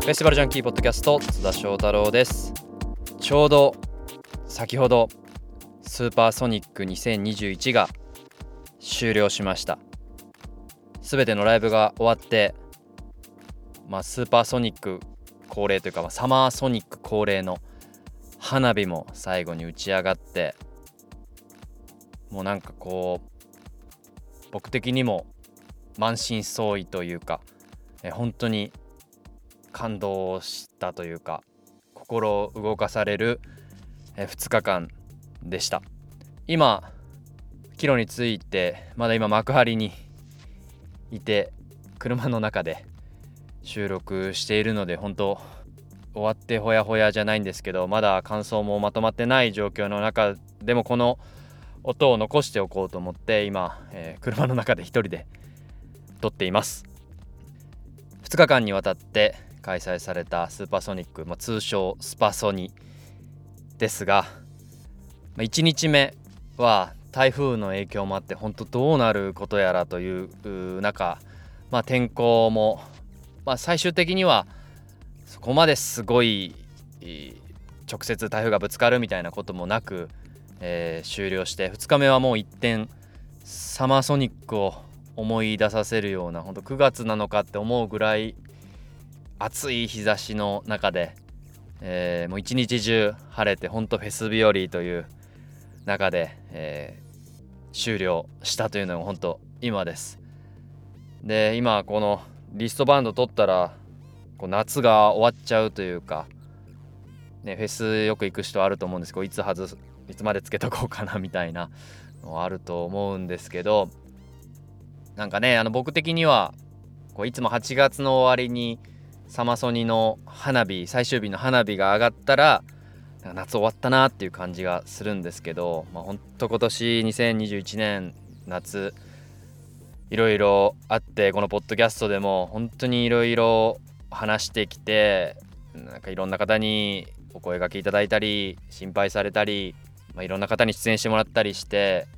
フェスティバルジャンキーポッドキャスト津田翔太郎です。ちょうど先ほどスーパーソニック2021が終了しました。すべてのライブが終わってまあスーパーソニック恒例というか、まあ、サマーソニック恒例の花火も最後に打ち上がってもうなんかこう僕的にも満身創痍というかえ本当に感動したというか心動かされる2日間でした。今帰路についてまだ今幕張にいて車の中で収録しているので本当終わってほやほやじゃないんですけどまだ感想もまとまってない状況の中でもこの音を残しておこうと思って今、えー、車の中で一人で撮っています。2日間にわたって開催されたスーパーソニック、まあ、通称スパソニですが、まあ、1日目は台風の影響もあって本当どうなることやらという中、まあ、天候も、まあ、最終的にはそこまですごい直接台風がぶつかるみたいなこともなく、えー、終了して2日目はもう一転サマーソニックを思い出させるような本当9月なのかって思うぐらい暑い日差しの中で、えー、もう一日中晴れて本当フェス日和という中で、えー、終了したというのが本当今です。で今このリストバンド取ったらこう夏が終わっちゃうというか、ね、フェスよく行く人あると思うんですけどいつ外すいつまでつけとこうかなみたいなのあると思うんですけどなんかねあの僕的にはこういつも8月の終わりにサマソニの花火最終日の花火が上がったら夏終わったなっていう感じがするんですけど、まあ、ほんと今年2021年夏いろいろあってこのポッドキャストでも本当にいろいろ話してきてなんかいろんな方にお声がけいただいたり心配されたり、まあ、いろんな方に出演してもらったりして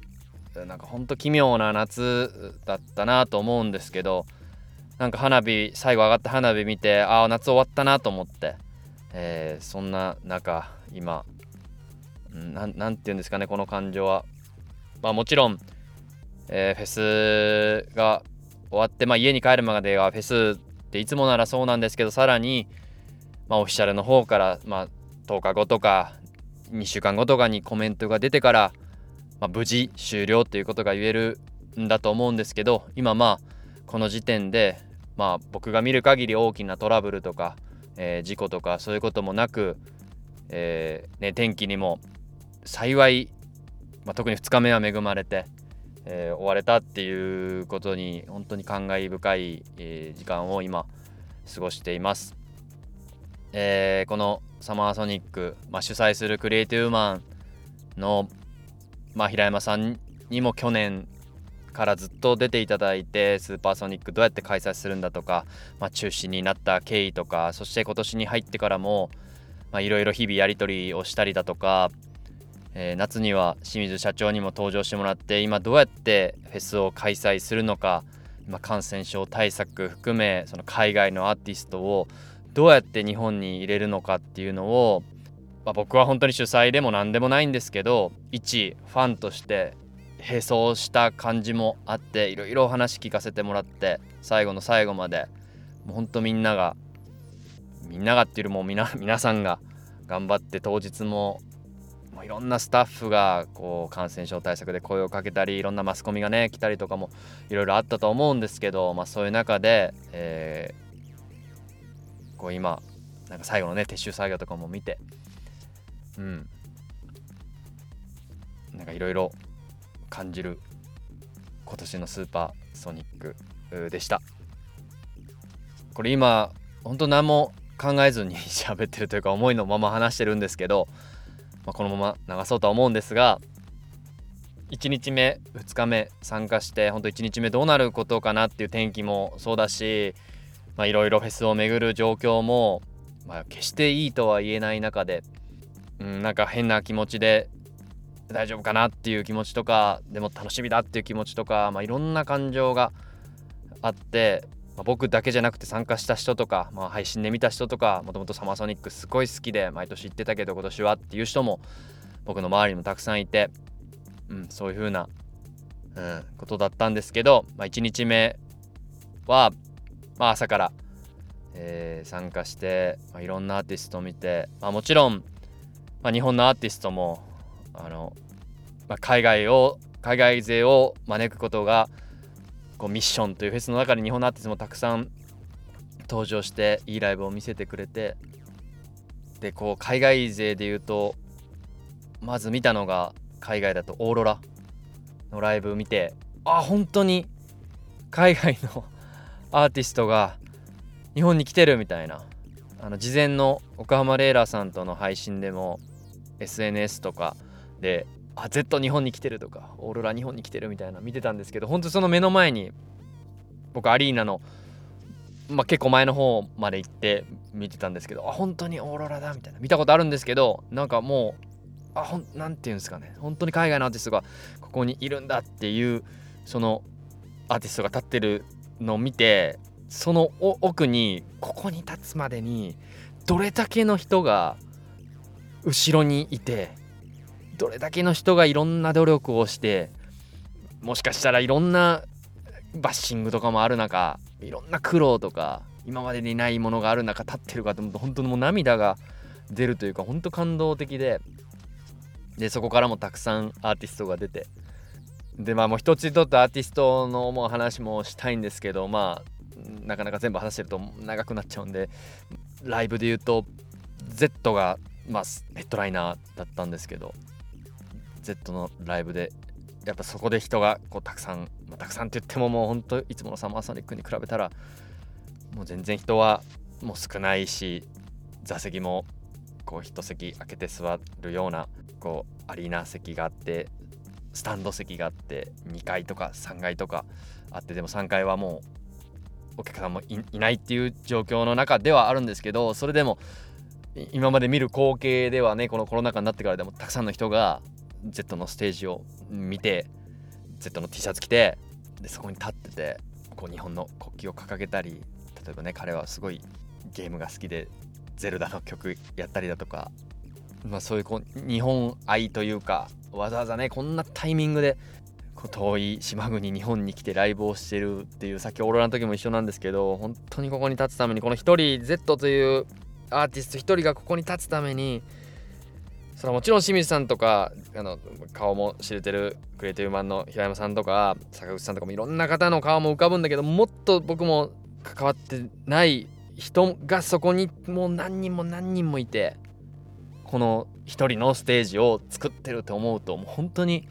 なんかほんと奇妙な夏だったなと思うんですけどなんか花火最後上がった花火見てああ夏終わったなと思って、えー、そんな中今何て言うんですかねこの感情は。まあもちろん、えー、フェスが終わって、まあ、家に帰るまではフェスでいつもならそうなんですけどさらに、まあ、オフィシャルの方から、まあ、10日後とか2週間後とかにコメントが出てから、まあ、無事終了ということが言えるんだと思うんですけど今まあこの時点で、まあ、僕が見る限り大きなトラブルとか、えー、事故とかそういうこともなく、えーね、天気にも幸い、まあ、特に2日目は恵まれて、えー、終われたっていうことに本当に感慨深い、えー、時間を今過ごしています。えー、このサマーソニック、まあ、主催するクリエイティブマンの、まあ、平山さんにも去年からずっと出ていただいてスーパーソニックどうやって開催するんだとか、まあ、中止になった経緯とかそして今年に入ってからもいろいろ日々やり取りをしたりだとかえー、夏には清水社長にも登場してもらって今どうやってフェスを開催するのか今感染症対策含めその海外のアーティストをどうやって日本に入れるのかっていうのを、まあ、僕は本当に主催でも何でもないんですけど一ファンとして並走した感じもあっていろいろお話聞かせてもらって最後の最後までもう本当みんながみんながっていうよりも皆 皆さんが頑張って当日もいろんなスタッフがこう感染症対策で声をかけたりいろんなマスコミがね来たりとかもいろいろあったと思うんですけど、まあ、そういう中で、えー、こう今なんか最後のね撤収作業とかも見てうん。なんかいろいろ感じる今年のスーパーソニックでした。これ今本当何も考えずに 喋ってるというか思いのまま話してるんですけどまあ、このまま流そうとは思うんですが1日目2日目参加して本当1日目どうなることかなっていう天気もそうだしいろいろフェスを巡る状況も、まあ、決していいとは言えない中で、うん、なんか変な気持ちで大丈夫かなっていう気持ちとかでも楽しみだっていう気持ちとか、まあ、いろんな感情があってまあ、僕だけじゃなくて参加した人とか、まあ、配信で見た人とかもともとサマーソニックすごい好きで毎年行ってたけど今年はっていう人も僕の周りにもたくさんいて、うん、そういう風な、うん、ことだったんですけど、まあ、1日目は、まあ、朝から、えー、参加して、まあ、いろんなアーティストを見て、まあ、もちろん、まあ、日本のアーティストもあの、まあ、海外を海外勢を招くことがこうミッションというフェスの中で日本のアーティストもたくさん登場していいライブを見せてくれてでこう海外勢で言うとまず見たのが海外だとオーロラのライブ見てあ本当に海外の アーティストが日本に来てるみたいな。あの事前の岡浜レイラーさんとの配信でも SNS とかであ Z 日本に来てるとかオーロラ日本に来てるみたいな見てたんですけど本当その目の前に僕アリーナの、まあ、結構前の方まで行って見てたんですけどあ本当にオーロラだみたいな見たことあるんですけどなんかもうあほんなんていうんですかね本当に海外のアーティストがここにいるんだっていうそのアーティストが立ってるのを見てその奥にここに立つまでにどれだけの人が後ろにいてどれだけの人がいろんな努力をしてもしかしたらいろんなバッシングとかもある中いろんな苦労とか今までにないものがある中立ってるかと思うと本当にもう涙が出るというか本当感動的ででそこからもたくさんアーティストが出てでまあもう一つ一つアーティストのもう話もしたいんですけどまあなかなか全部話してると長くなっちゃうんでライブで言うと Z がまあヘッドライナーだったんですけど Z のライブでやっぱそこで人がこうたくさん、まあ、たくさんって言ってももうほんといつものサマーソニックに比べたらもう全然人はもう少ないし座席もこう一席空けて座るようなこうアリーナ席があってスタンド席があって2階とか3階とかあってでも3階はもうお客さんもいないっていう状況の中ではあるんですけどそれでも今まで見る光景ではねこのコロナ禍になってからでもたくさんの人が Z のステージを見て Z の T シャツ着てでそこに立っててこう日本の国旗を掲げたり例えばね彼はすごいゲームが好きでゼルダの曲やったりだとか、まあ、そういうこう日本愛というかわざわざねこんなタイミングでこう遠い島国日本に来てライブをしてるっていうさっきオーロラの時も一緒なんですけど本当にここに立つためにこの1人 Z というアーティスト1人がここに立つためにそのもちろん清水さんとかあの顔も知れてるクリエイティブマンの平山さんとか坂口さんとかもいろんな方の顔も浮かぶんだけどもっと僕も関わってない人がそこにもう何人も何人もいてこの一人のステージを作ってると思うともう本当に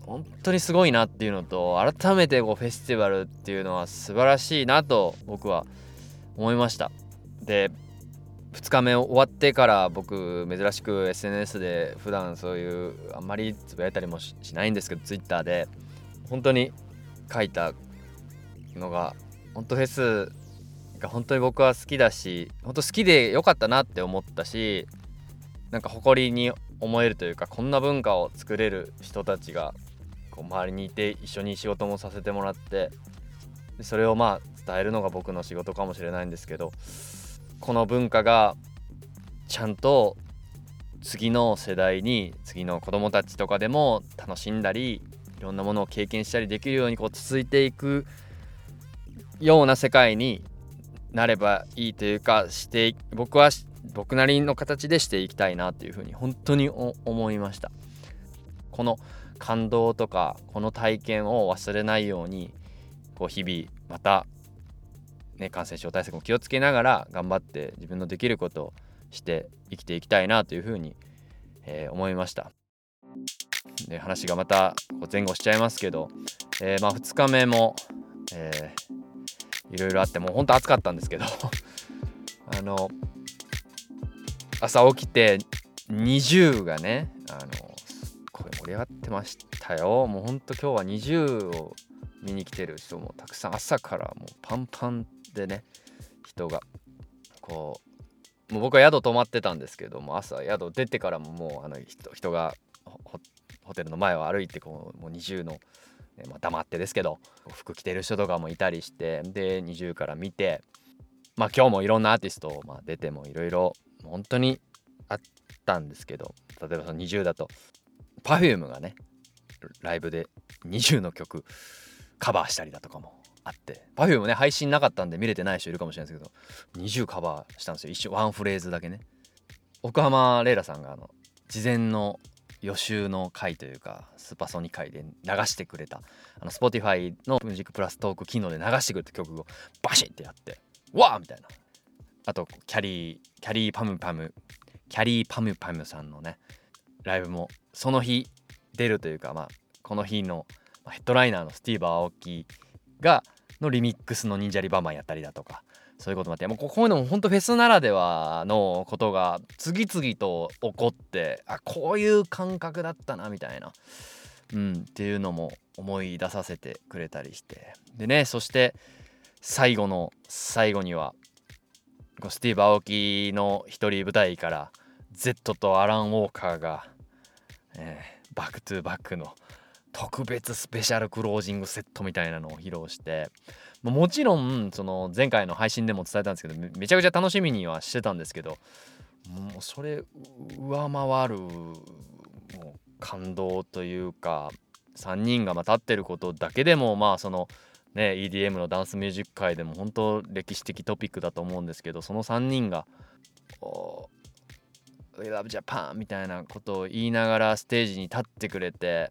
本当にすごいなっていうのと改めてこうフェスティバルっていうのは素晴らしいなと僕は思いました。で2日目終わってから僕珍しく SNS で普段そういうあんまりつぶやいたりもしないんですけど Twitter で本当に書いたのが本当フェスが本当に僕は好きだし本当好きでよかったなって思ったしなんか誇りに思えるというかこんな文化を作れる人たちがこう周りにいて一緒に仕事もさせてもらってそれをまあ伝えるのが僕の仕事かもしれないんですけどこの文化がちゃんと次の世代に次の子供たちとかでも楽しんだりいろんなものを経験したりできるようにこう続いていくような世界になればいいというかして僕は僕なりの形でしていきたいなというふうに本当に思いました。この感動とかこの体験を忘れないようにこう日々またね、感染症対策も気をつけながら頑張って自分のできることをして生きていきたいなというふうに、えー、思いました。で話がまた前後しちゃいますけど、えー、まあ2日目も、えー、いろいろあってもうほんと暑かったんですけど あの朝起きて20がねあのこれ盛り上がってましたよもうほんと今日は20を見に来てる人もたくさん朝からもうパンパンでね人がこうもう僕は宿泊まってたんですけども朝宿出てからももうあの人人がホテルの前を歩いてこうもう20のまあ、黙ってですけど服着てる人とかもいたりしてで20から見てまあ今日もいろんなアーティスト、まあ、出てもいろいろ本当にあったんですけど例えばその20だと Perfume がねライブで20の曲カバーしたりだとかもあって。Perfume ね配信なかったんで見れてない人いるかもしれないですけど。20カバーしたんですよ。一瞬ワンフレーズだけね。奥浜レイラさんがあの事前の予習の回というかスーパーソニ回で流してくれた。あの Spotify のミュージックプラストーク機能で流してくれた曲をバシッてやってわーみたいな。あとキャリーキャリーパムパム。キャリーパムパムさんのねライブもその日出るというかまあこの日のヘッドライナーのスティーブ・アオキがのリミックスの忍者リバーマンやったりだとかそういうこともあってもうこういうのも本当フェスならではのことが次々と起こってあこういう感覚だったなみたいな、うん、っていうのも思い出させてくれたりして。でねそして最後の最後にはスティーブ・アオキの一人舞台から Z とアラン・ウォーカーが、えー、バックトゥバックの特別スペシャルクロージングセットみたいなのを披露してもちろんその前回の配信でも伝えたんですけどめちゃくちゃ楽しみにはしてたんですけどもうそれ上回るもう感動というか3人がま立ってることだけでもまあそのね EDM のダンスミュージック界でも本当歴史的トピックだと思うんですけどその3人が「We love Japan」みたいなことを言いながらステージに立ってくれて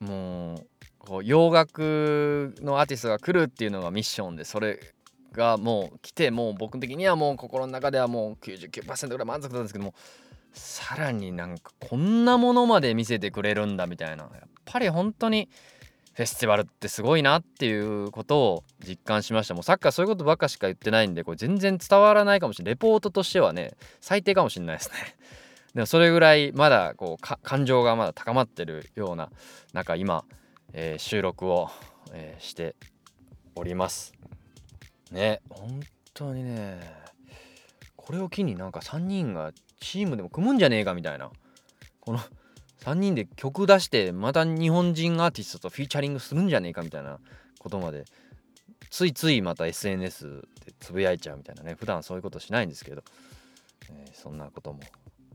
もうこう洋楽のアーティストが来るっていうのがミッションでそれがもう来てもう僕的にはもう心の中ではもう99%ぐらい満足なんですけどもさらになんかこんなものまで見せてくれるんだみたいなやっぱり本当にフェスティバルってすごいなっていうことを実感しました。もうサッカーそういうことばっかしか言ってないんでこれ全然伝わらないかもしれないレポートとしてはね。最低かもしれないですね。でもそれぐらいまだこう感情がまだ高まってるような中今えー、収録を、えー、しております。ね本当にねこれを機になんか3人がチームでも組むんじゃねえかみたいな。この3人で曲出してまた日本人アーティストとフィーチャリングするんじゃねえかみたいなことまでついついまた SNS でつぶやいちゃうみたいなね。普段そういうことしないんですけど、えー、そんなことも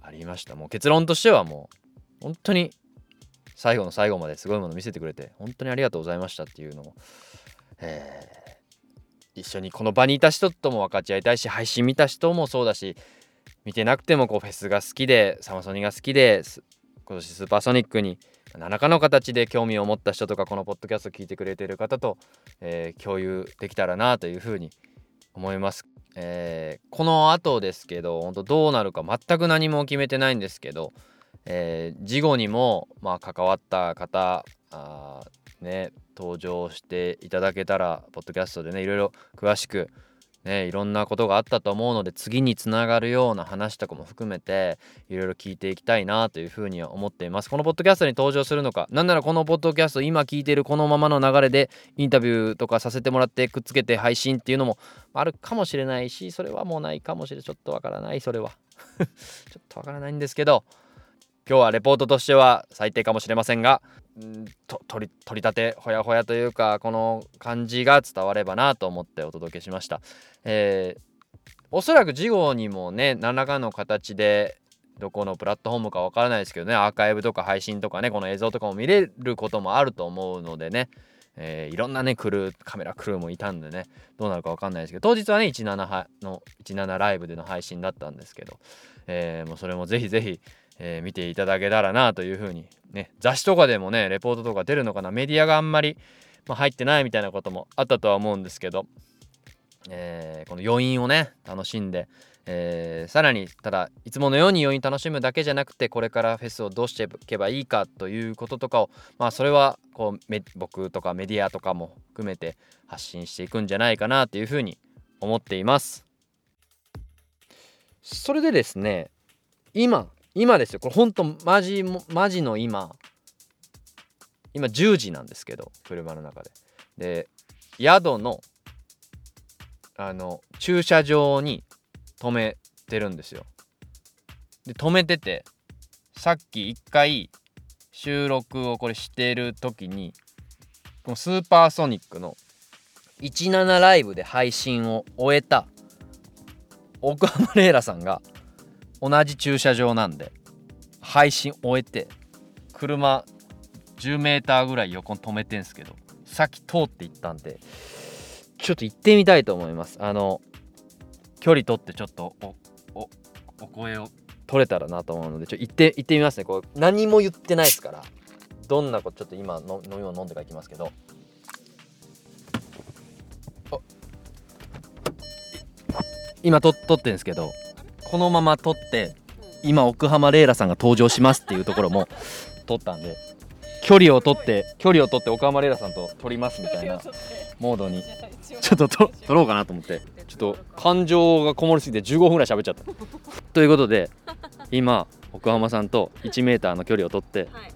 ありましたもう結論としてはもう本当に最後の最後まですごいもの見せてくれて本当にありがとうございましたっていうのを、えー、一緒にこの場にいた人とも分かち合いたいし配信見た人もそうだし見てなくてもこうフェスが好きでサマソニが好きで今年スーパーソニックに何らかの形で興味を持った人とかこのポッドキャストを聞いてくれてる方と、えー、共有できたらなというふうに思います。えー、この後ですけど本当どうなるか全く何も決めてないんですけどえー、事後にも、まあ、関わった方あね登場していただけたらポッドキャストでねいろいろ詳しくねいろんなことがあったと思うので次につながるような話とかも含めていろいろ聞いていきたいなというふうには思っています。このポッドキャストに登場するのかなんならこのポッドキャスト今聞いているこのままの流れでインタビューとかさせてもらってくっつけて配信っていうのもあるかもしれないしそれはもうないかもしれない。ちょっとわからない。それは。ちょっとわからないんですけど今日はレポートとしては最低かもしれませんがと取り取り立てほやほやというかこの感じが伝わればなと思ってお届けしました、えー、おそらく事後にもね何らかの形でどこのプラットフォームかわからないですけどねアーカイブとか配信とかねこの映像とかも見れることもあると思うのでね。えー、いろんなねクルーカメラクルーもいたんでねどうなるか分かんないですけど当日はね17の17ライブでの配信だったんですけど、えー、もうそれもぜひぜひえー、見ていただけたらなというふうにね雑誌とかでもねレポートとか出るのかなメディアがあんまり、まあ、入ってないみたいなこともあったとは思うんですけど、えー、この余韻をね楽しんで、えー、さらにただいつものように余韻楽しむだけじゃなくてこれからフェスをどうしていけばいいかということとかをまあそれはこう僕とかメディアとかも含めて発信していくんじゃないかなというふうに思っています。それでですね今今ですよ。これほんとマジマジの今。今10時なんですけど車の中で。で宿のあの駐車場に止めてるんですよ。で止めててさっき一回収録をこれしてる時にこのスーパーソニックの17ライブで配信を終えた奥浜レイラさんが同じ駐車場なんで配信終えて車10メーーぐらい横に止めてんすけどさっき通って行ったんでちょっと行ってみたいと思います。あの距離取ってちょっとおおお声を取れたらなと思うのでちょ行って行ってみますね。こう何も言ってないですからどんなことちょっと今の飲み物飲んでからいきますけど。あ今と撮ってんですけどこのまま撮って今奥浜レイラさんが登場しますっていうところも撮ったんで距離を取って距離を取って岡浜レイラさんと撮りますみたいなモードにちょっとと撮ろうかなと思ってちょっと感情がこもりすぎて15分ぐらい喋っちゃったということで今奥浜さんと1メーターの距離を取ってはい。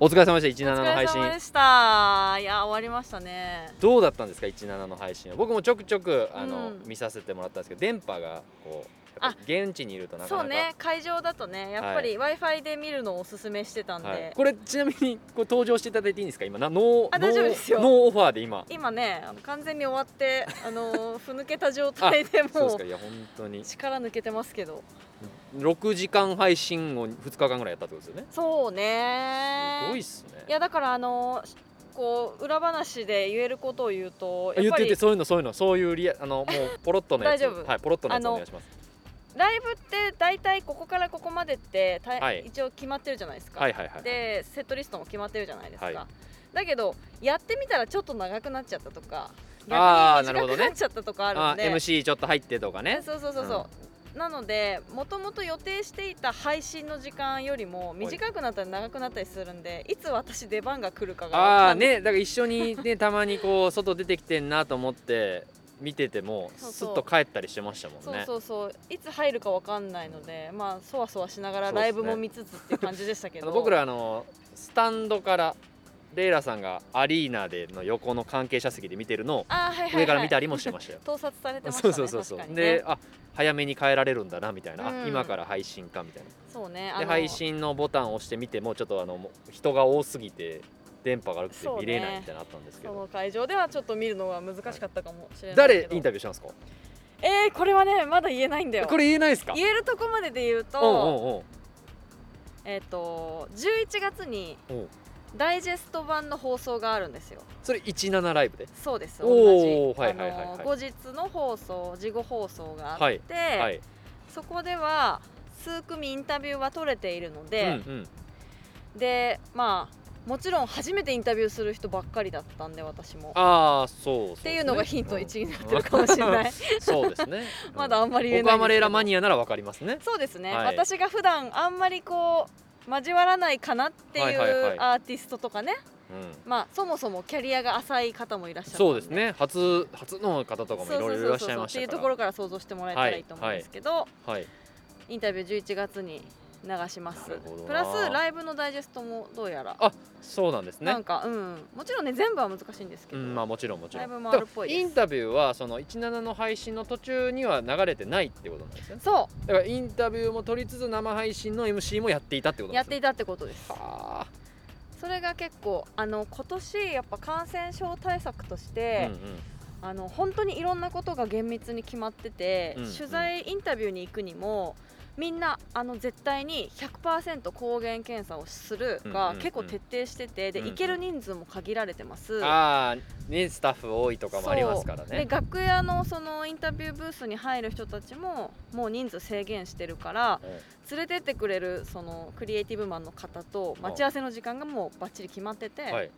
お疲れ様でした17お疲れの配信様でした。いや終わりましたね。どうだったんですか17の配信は僕もちょくちょくあの、うん見させてもらったんですけど電波がこうやっぱり現地にいるとなかなか。そうね会場だとねやっぱり Wi-Fi で見るのをおすすめしてたんで、はい、これちなみにこれ登場していただいていいんですか？今なノーあ大丈夫ですよ。ノーオファーで今。今ねあの完全に終わってあの ふぬけた状態でもうそうですか。いや本当に。力抜けてますけど。6時間配信を2日間ぐらいやったってことですよね？そうね。すごいっすね。いやだからあのこう裏話で言えることを言うとあ言ってやっぱり言ってそういうのそういうのそういうリアあのもうポロッとのやつ。大丈夫。はいポロッとのやつお願いしますライブって大体ここからここまでってたはい。一応決まってるじゃないですか、はいはいはいでセットリストも決まってるじゃないですか、はい。だけどやってみたらちょっと長くなっちゃったとか逆に短くなっちゃったとかあるあんで MC ちょっと入ってとかね。そうそうそうそう、なのでもともと予定していた配信の時間よりも短くなったり長くなったりするんでいつ私出番が来るかがああねだから一緒にねたまにこう外出てきてんなと思って見ててもすっと帰ったりしてましたもんそうねそうそう。いつ入るかわかんないのでまあそわそわしながらライブも見つつっていう感じでしたけど。あ の僕らあのスタンドからレイラさんがアリーナでの横の関係者席で見てるのを上から見たりもしてましたよ。盗撮されてましたそねうそうそうそう、ね。であ早めに変えられるんだなみたいな、あうん。今から配信かみたいそうねで配信のボタンを押してみてもちょっとあの人が多すぎて電波が悪くて見れないみたいなのあったんですけど、その会場ではちょっと見るのが難しかったかもしれない誰インタビューしたんですか？えー、これはねまだ言えないんだよ。これ言えないですか？言えるとこまでで言うと、うんうんう。んえっ、と11月にう。んダイジェスト版の放送があるんですよ。それ17ライブで？そうです。お同じ。ーはいはいはいはい。後日の放送事後放送があって、はいはい。そこでは数組インタビューは取れているので、うんうん。でまあもちろん初めてインタビューする人ばっかりだったんで私も。ああそうそうっていうのがヒント1になってるかもしれない。そうですね。まだあんまり言えないんですけど。横浜レイラマニアならわかりますね。そうですね、はい。私が普段あんまりこう交わらないかなっていうはいはいはい。アーティストとかね、うん。まあそもそもキャリアが浅い方もいらっしゃるそうですね。初初の方とかもいろいろいらっしゃいましたっていうところから想像してもらえたらいいと思うんですけど、はい。インタビュー11月に流します。プラスライブのダイジェストもどうやら。あそうなんですね。なんかうん。もちろんね全部は難しいんですけど、うんまあもちろんもちろん。ライブもあるっぽいです。インタビューはその17の配信の途中には流れてないってことなんですよね。そだからインタビューも取りつつ生配信の MC もやっていたってことですやっていたってことです。はそれが結構あの今年やっぱ感染症対策としあてうん、うん。あの本当にいろんなことが厳密に決まってて、うん。取材インタビューに行くにもみんなあの絶対に100%抗原検査をするが結構徹底しててで行ける人数も限られてます。ああねスタッフ多いとかもありますからでね楽屋のそのインタビューブースに入る人たちももう人数制限してるからうん。連れてってくれるそのクリエイティブマンの方と待ち合わせの時間がもうバッチリ決まってて、はい。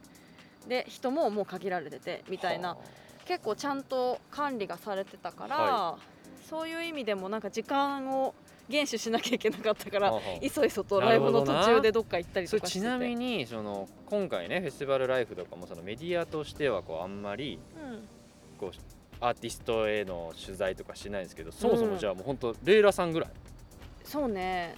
で人ももう限られててみたいなは結構ちゃんと管理がされてたから、はそういう意味でもなんか時間を厳守しなきゃいけなかったからいそいそとライブの途中でどっか行ったりそとかして。ちなみにその今回ねフェスティバルライフとかもそのメディアとしてはこうあんまりうん。こうアーティストへの取材とかしないんですけどそもそもじゃあもう本当レイラさんぐらい？そうね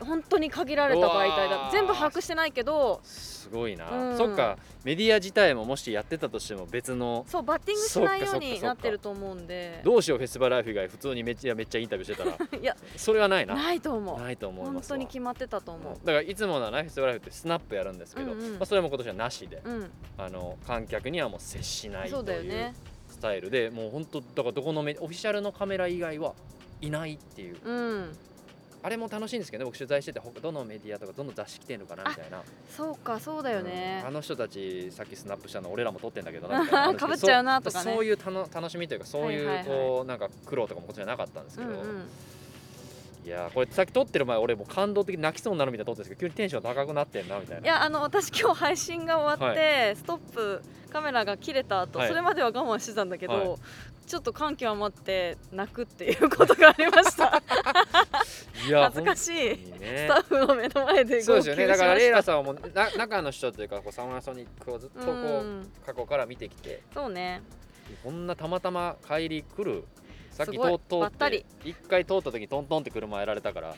本当に限られた媒体だ全部把握してないけど。すごいな、うん。そっか。メディア自体ももしやってたとしても別の。そうバッティングしないようになってると思うんで。どうしようフェスティバルライフ以外普通にめっちゃめっちゃインタビューしてたら。いやそれはないな。ないと思う。ないと思い本ますわ。当に決まってたと思だからいつものねフェスティバルライフってスナップやるんですけど、うんうん。まあ、それも今年はなしで、ううん。あの観客にはもう接しないというだよね。スタイルでもう本当だからどこのメオフィシャルのカメラ以外はいないっていう。うんあれも楽しいんですけどね。僕取材しててほどのメディアとかどの雑誌来てるのかなみたいな。そうかそうだよね。うんあの人たちさっきスナップしたの俺らも撮ってんだけどなみかぶっちゃうなとかね。そうそういうたの楽しみというかそういうはいはいはいこうなんか苦労とかもこっちじゃなかったんですけど、うんうんいやーこれさっき撮ってる前俺もう感動的に泣きそうになるみたいな撮ってるんですけど急にテンション高くなってんなみたいな。いやあの私今日配信が終わって、はストップカメラが切れた後、はい。それまでは我慢してたんだけど、はい。ちょっと感極まって泣くっていうことがありました。いや恥ずかしい、本当にスねタッフの目の前で号そうですよね。だからレイラさんはもうな中の人というかこうサマーソニックをずっとこううん。過去から見てきてそうね。こんなたまたま帰り来るさっき通通って一回通った時にトントンって車やられたから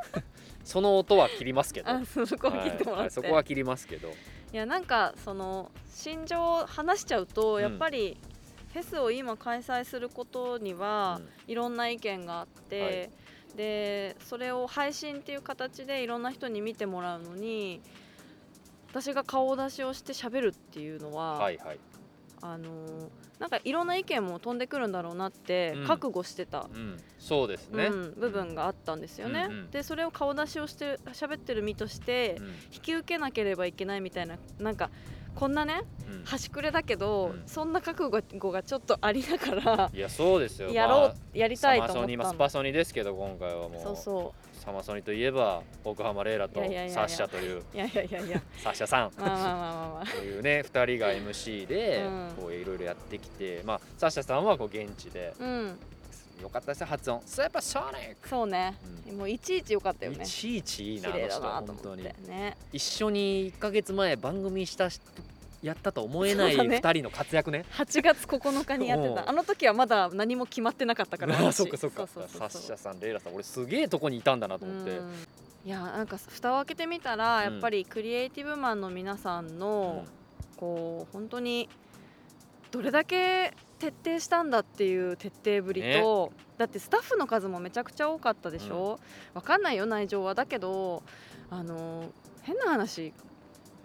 その音は切りますけど。あそこ切ってもらって、はいはいそこは切りますけど。いやなんかその心情を話しちゃうと、うん。やっぱりフェスを今開催することには、いろんな意見があって、でそれを配信っていう形でいろんな人に見てもらうのに私が顔出しをして喋るっていうのうんは、はいはいあのーなんかいろんな意見も飛んでくるんだろうなってうん。覚悟してた、うん。そうですね、うん、部分があったんですよね。うんうん。でそれを顔出しをして喋ってる身として、うん。引き受けなければいけないみたいななんかこんなねうん。端くれだけど、うん。そんな覚悟がちょっとありながらいやそうですよ。やろう、まあやりたいと思ったの。ニまあスパソニですけど今回はもうそうそサマソニといえば奥浜レイラとサッシャという。ういやいやいやいや。サッシャさん。まあまあまあまあまあ。というね2人が MC でうん。こういろいろやってきて、まあサッシャさんはこう現地でうんよかったですよ発音。スーパーソニック。そうね、もういちいち良かったよね。いちいちいいなあの人本当に。てね。一緒に1か月前番組したしやったと思えないそうだね。2人の活躍ね。8月9日にやってうん。たあの時はまだ何も決まってなかったから あ私そっかそっか。そうそうそうそう。サッシャさんレイラさん俺すげえとこにいたんだなと思って。うん。いやなんか蓋を開けてみたら、やっぱりクリエイティブマンの皆さんの、こう本当にどれだけ徹底したんだっていう徹底ぶりと、だってスタッフの数もめちゃくちゃ多かったでしょ、わかんないよ内情は。だけどあの変な話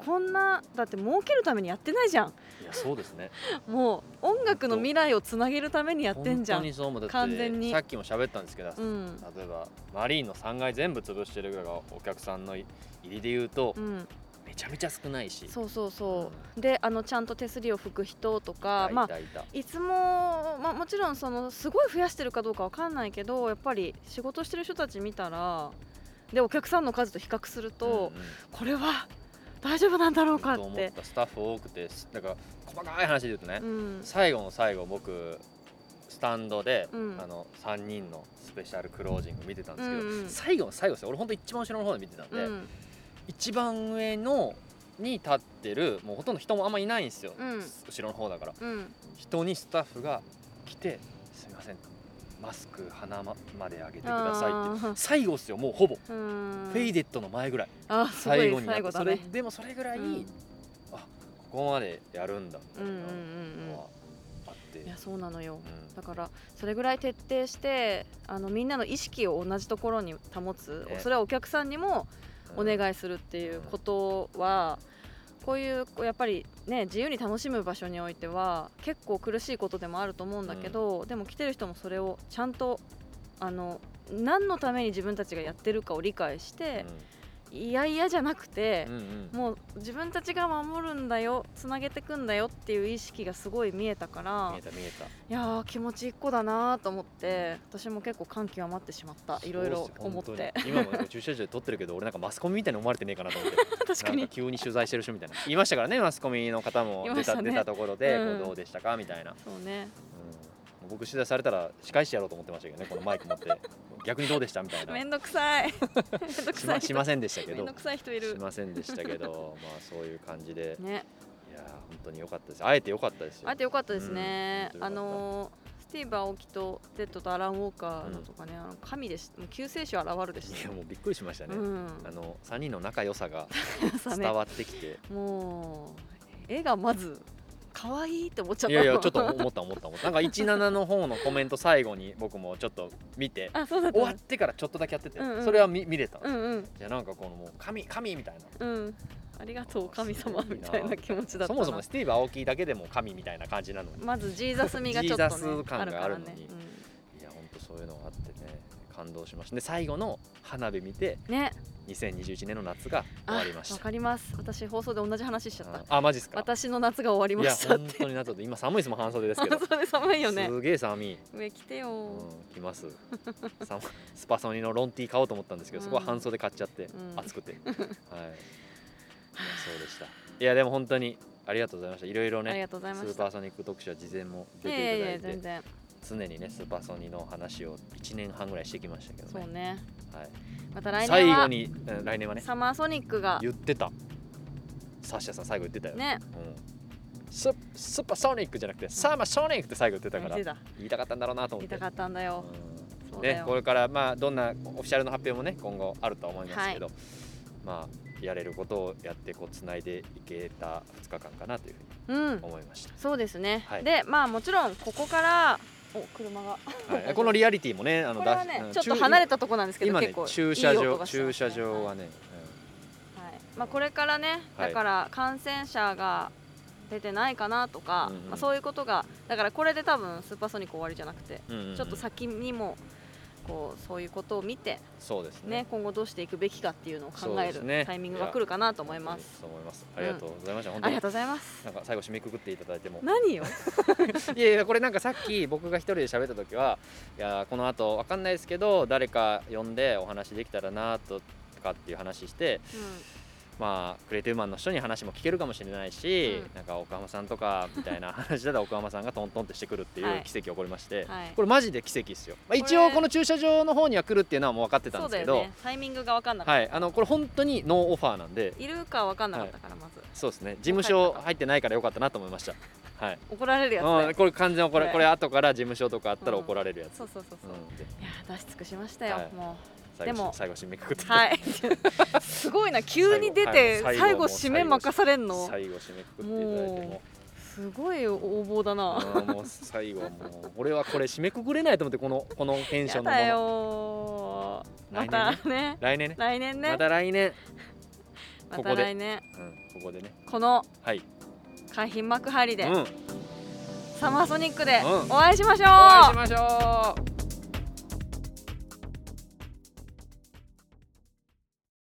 こんなだって儲けるためにやってないじゃん。いやそうですね。もう音楽の未来をつなげるためにやってんじゃん。本当にそう思うだって完全に。さっきも喋ったんですけど、うん。例えばマリーンの3階全部潰してるぐらいがお客さんの入りで言うと、うん、めちゃめちゃ少ないし。そうそうそう。であのちゃんと手すりを拭く人とかいまあたいつも、まあ、もちろんそのすごい増やしてるかどうかわかんないけどやっぱり仕事してる人たち見たらでお客さんの数と比較すると、うんうん。これは大丈夫なんだろうかと思って。ったスタッフ多くてだから細かい話で言うとね、うん。最後の最後僕スタンドで、うん。あの3人のスペシャルクロージング見てたんですけど、うんうん。最後の最後ですよ。俺ほんと一番後ろの方で見てたんで、うん一番上のに立ってるもうほとんど人もあんまいないんですよ、うん。後ろの方だから。うん。人にスタッフが来て「すみません。マスク鼻ままで上げてください」って。最後っすよもうほぼ、うん。フェイデッドの前ぐらい。最後にね。てそれでもそれぐらい、うん。あここまでやるんだみたいなのはあって、いやそうなのよ。うん。だからそれぐらい徹底してあのみんなの意識を同じところに保つ、ね。それはお客さんにもお願いするっていうことは、こういうこうやっぱりね自由に楽しむ場所においては結構苦しいことでもあると思うんだけど、でも来てる人もそれをちゃんとあの何のために自分たちがやってるかを理解して、いやいやじゃなくてうん、うん。うんもう自分たちが守るんだよつなげてくんだよっていう意識がすごい見えたから見えた見えた。いやー気持ち一個だなと思って私も結構感極まってしまったいろいろ思って。今も駐車場で撮ってるけど俺なんかマスコミみたいに思われてねえかなと思って。確かに。急に取材してる人みたいな。言いましたからねマスコミの方も出た,、ね。出たところで、うん。どうでしたかみたいな、そうね。うん、僕取材されたら仕返してやろうと思ってましたけどねこのマイク持って。逆にどうでしたみたいな。めんどくさい。めんどくしさい。人ましませんでしたけど。めんどくさい人いる。しませんでしたけど まあそういう感じで。ね。いやー本当に良かったです。会えて良かったですよ。会えてよかったですね、うんあのースティーブ・アオキとゼッドとアラン・ウォーカーのとかね、あの神でした。もう救世主現るでしたいやもうびっくりしましたね、うん。あの3人の仲良さが 伝わってきて、もう絵がまず可愛いって思っちゃった。いやいやちょっと思った思った思った。なんか17の方のコメント最後に僕もちょっと見て 終わってからちょっとだけやってて、うんうん。それは見見れたの、うんうん。じゃあなんかこのもう神神みたいな。うん。ありがとう神様みたいな気持ちだったな。そもそもスティーブ・アオキだけでも神みたいな感じなのに。まずジーザス味がちょっと、ね、ジーザス感があるのに。からね、いや本当そういうのがあってね感動しました。で最後の花火見てうんね2021年の夏が終わりました。あわかります。私放送で同じ話しちゃった。あマジっすか？私の夏が終わりいやましたっ本当てに夏で今寒いですもん半袖ですけど。半袖寒いよね。すげえ寒い、上来てよ、うん、来ます。さスパソニのロンティー買おうと思ったんですけど、そこは半袖買っちゃって、うん。暑くて。はい。いやそうでした。いやでも本当にありがとうございました。いろいろねスーパーソニック特集は事前も出いやいやいやて。いただいて全然常にねスーパーソニの話を1年半ぐらいしてきましたけどね。そうね。はい、また来最年は後に、うん来年はね。サマーソニックが。言ってた。サッシャさん最後言ってたよ、ね。うん、ススーパーソニックじゃなくてサマーソニックって最後言ってたから言いたかったんだろうなと思って。言いたかったんだよ、うん。そうだよ、ねこれからまあどんなオフィシャルの発表もね今後あるとは思いますけど、まあやれることをやってこうつないでいけた2日間かなというふううん。に思いました、そうですね、はい。でまあもちろんここからお車が。はい、このリアリティもねあのねだちょっと離れたたとこなんですけど今ね結構駐車場駐車場はね、はい。まあ、これからねはい。だから感染者が出てないかなとか、うんうん。まあ、そういうことがだからこれで多分スーパーソニック終わりじゃなくて、うんうんうん。ちょっと先にもこうそういうことを見て、そうですね。ね、今後どうしていくべきかっていうのを考えるタイミングが来るかなと思います。そう思います。ありがとうございました、本当にありがとうございます。なんか最後締めくくっていただいても。何よ？いやいやこれなんかさっき僕が一人で喋った時はいやこの後わかんないですけど誰か呼んでお話できたらなとかっていう話してまあクリエイティブマンの人に話も聞けるかもしれないし、うん。なんか岡浜さんとかみたいな話だったら岡浜さんがトントンってしてくるっていはい。う奇跡起こりまして、はい。これマジで奇跡ですよ、まあ、れ一応この駐車場の方には来るっていうのはもう分かってたんですけど、ね。タイミングが分かんなかっはい。あのこれ本当にノーオファーなんで。た。いるか分かんなかったからまず、そうですね。事務所入ってないからよかったなと思いました。はい。怒られるやつだうん、よ。これ完全にこれ。これ後から事務所とかあったらうん怒られるやつ、そうそうそうそう。うん。でいやー出し尽くしましたよ、はい。も最後でも最後締めくくって、う。はい。すごいな急に出て最後締め任されんの？最後締めくくっていただいてもすごい横暴だな。うんもう最後はもう俺はこれ締めくくれないと思ってこのこのテンションのままよー。またね。来年ね来年ね。また来年、ま たここで来年うん、ここでねこのはい、海浜幕張でサマーソニックでうんお会いしましょう。会いしましょう